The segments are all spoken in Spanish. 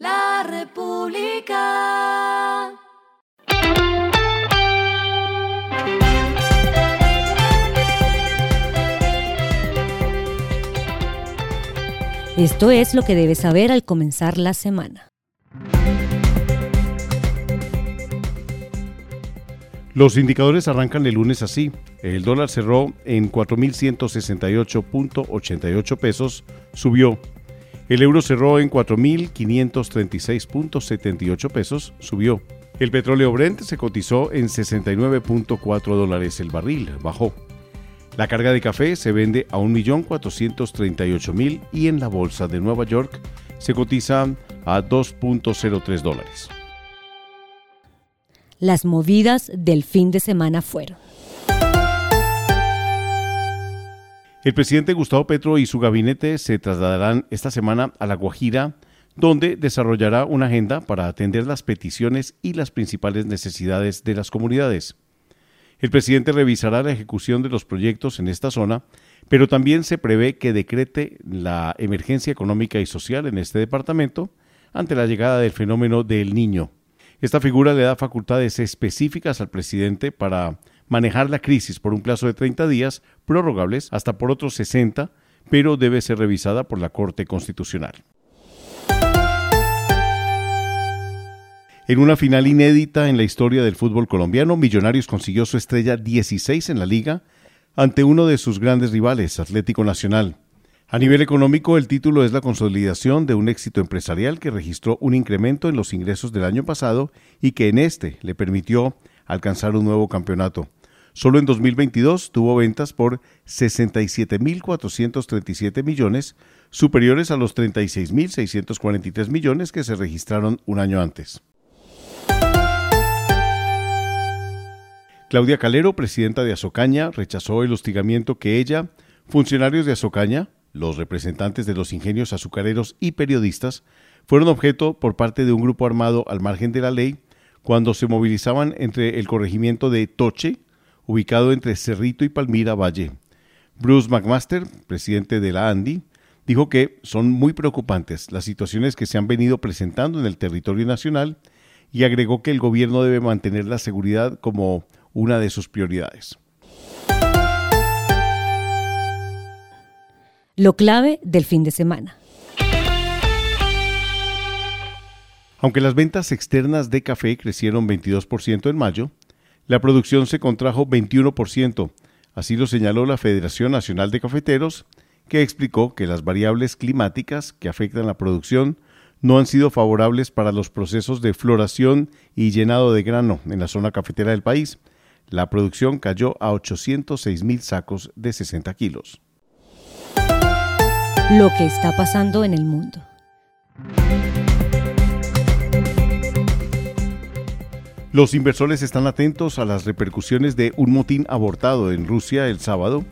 La República. Esto es lo que debes saber al comenzar la semana. Los indicadores arrancan el lunes así. El dólar cerró en 4.168.88 pesos, subió. El euro cerró en 4.536.78 pesos, subió. El petróleo Brent se cotizó en 69.4 dólares el barril, bajó. La carga de café se vende a 1.438.000 y en la bolsa de Nueva York se cotiza a 2.03 dólares. Las movidas del fin de semana fueron. El presidente Gustavo Petro y su gabinete se trasladarán esta semana a La Guajira, donde desarrollará una agenda para atender las peticiones y las principales necesidades de las comunidades. El presidente revisará la ejecución de los proyectos en esta zona, pero también se prevé que decrete la emergencia económica y social en este departamento ante la llegada del fenómeno del niño. Esta figura le da facultades específicas al presidente para manejar la crisis por un plazo de 30 días, prorrogables hasta por otros 60, pero debe ser revisada por la Corte Constitucional. En una final inédita en la historia del fútbol colombiano, Millonarios consiguió su estrella 16 en la liga ante uno de sus grandes rivales, Atlético Nacional. A nivel económico, el título es la consolidación de un éxito empresarial que registró un incremento en los ingresos del año pasado y que en este le permitió alcanzar un nuevo campeonato. Solo en 2022 tuvo ventas por 67.437 millones, superiores a los 36.643 millones que se registraron un año antes. Claudia Calero, presidenta de Azocaña, rechazó el hostigamiento que ella, funcionarios de Azocaña, los representantes de los ingenios azucareros y periodistas fueron objeto por parte de un grupo armado al margen de la ley cuando se movilizaban entre el corregimiento de Toche, ubicado entre Cerrito y Palmira Valle. Bruce McMaster, presidente de la ANDI, dijo que son muy preocupantes las situaciones que se han venido presentando en el territorio nacional y agregó que el gobierno debe mantener la seguridad como una de sus prioridades. Lo clave del fin de semana. Aunque las ventas externas de café crecieron 22% en mayo, la producción se contrajo 21%, así lo señaló la Federación Nacional de Cafeteros, que explicó que las variables climáticas que afectan la producción no han sido favorables para los procesos de floración y llenado de grano en la zona cafetera del país. La producción cayó a 806 mil sacos de 60 kilos lo que está pasando en el mundo. Los inversores están atentos a las repercusiones de un motín abortado en Rusia el sábado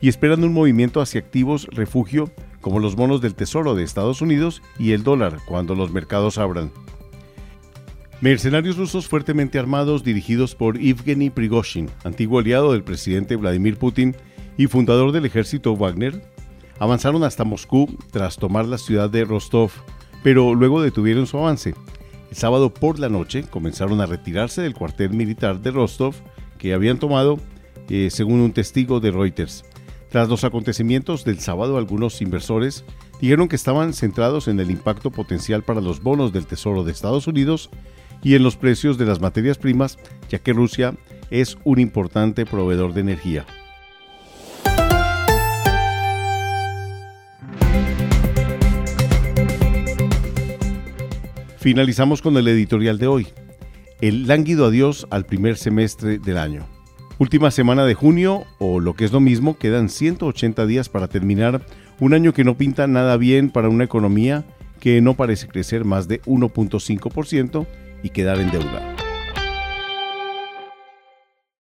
y esperan un movimiento hacia activos refugio como los bonos del Tesoro de Estados Unidos y el dólar cuando los mercados abran. Mercenarios rusos fuertemente armados dirigidos por Evgeny Prigozhin, antiguo aliado del presidente Vladimir Putin y fundador del ejército Wagner, avanzaron hasta Moscú tras tomar la ciudad de Rostov, pero luego detuvieron su avance. El sábado por la noche comenzaron a retirarse del cuartel militar de Rostov que habían tomado, eh, según un testigo de Reuters. Tras los acontecimientos del sábado, algunos inversores dijeron que estaban centrados en el impacto potencial para los bonos del Tesoro de Estados Unidos y en los precios de las materias primas, ya que Rusia es un importante proveedor de energía. Finalizamos con el editorial de hoy. El lánguido adiós al primer semestre del año. Última semana de junio, o lo que es lo mismo, quedan 180 días para terminar un año que no pinta nada bien para una economía que no parece crecer más de 1.5% y quedar en deuda.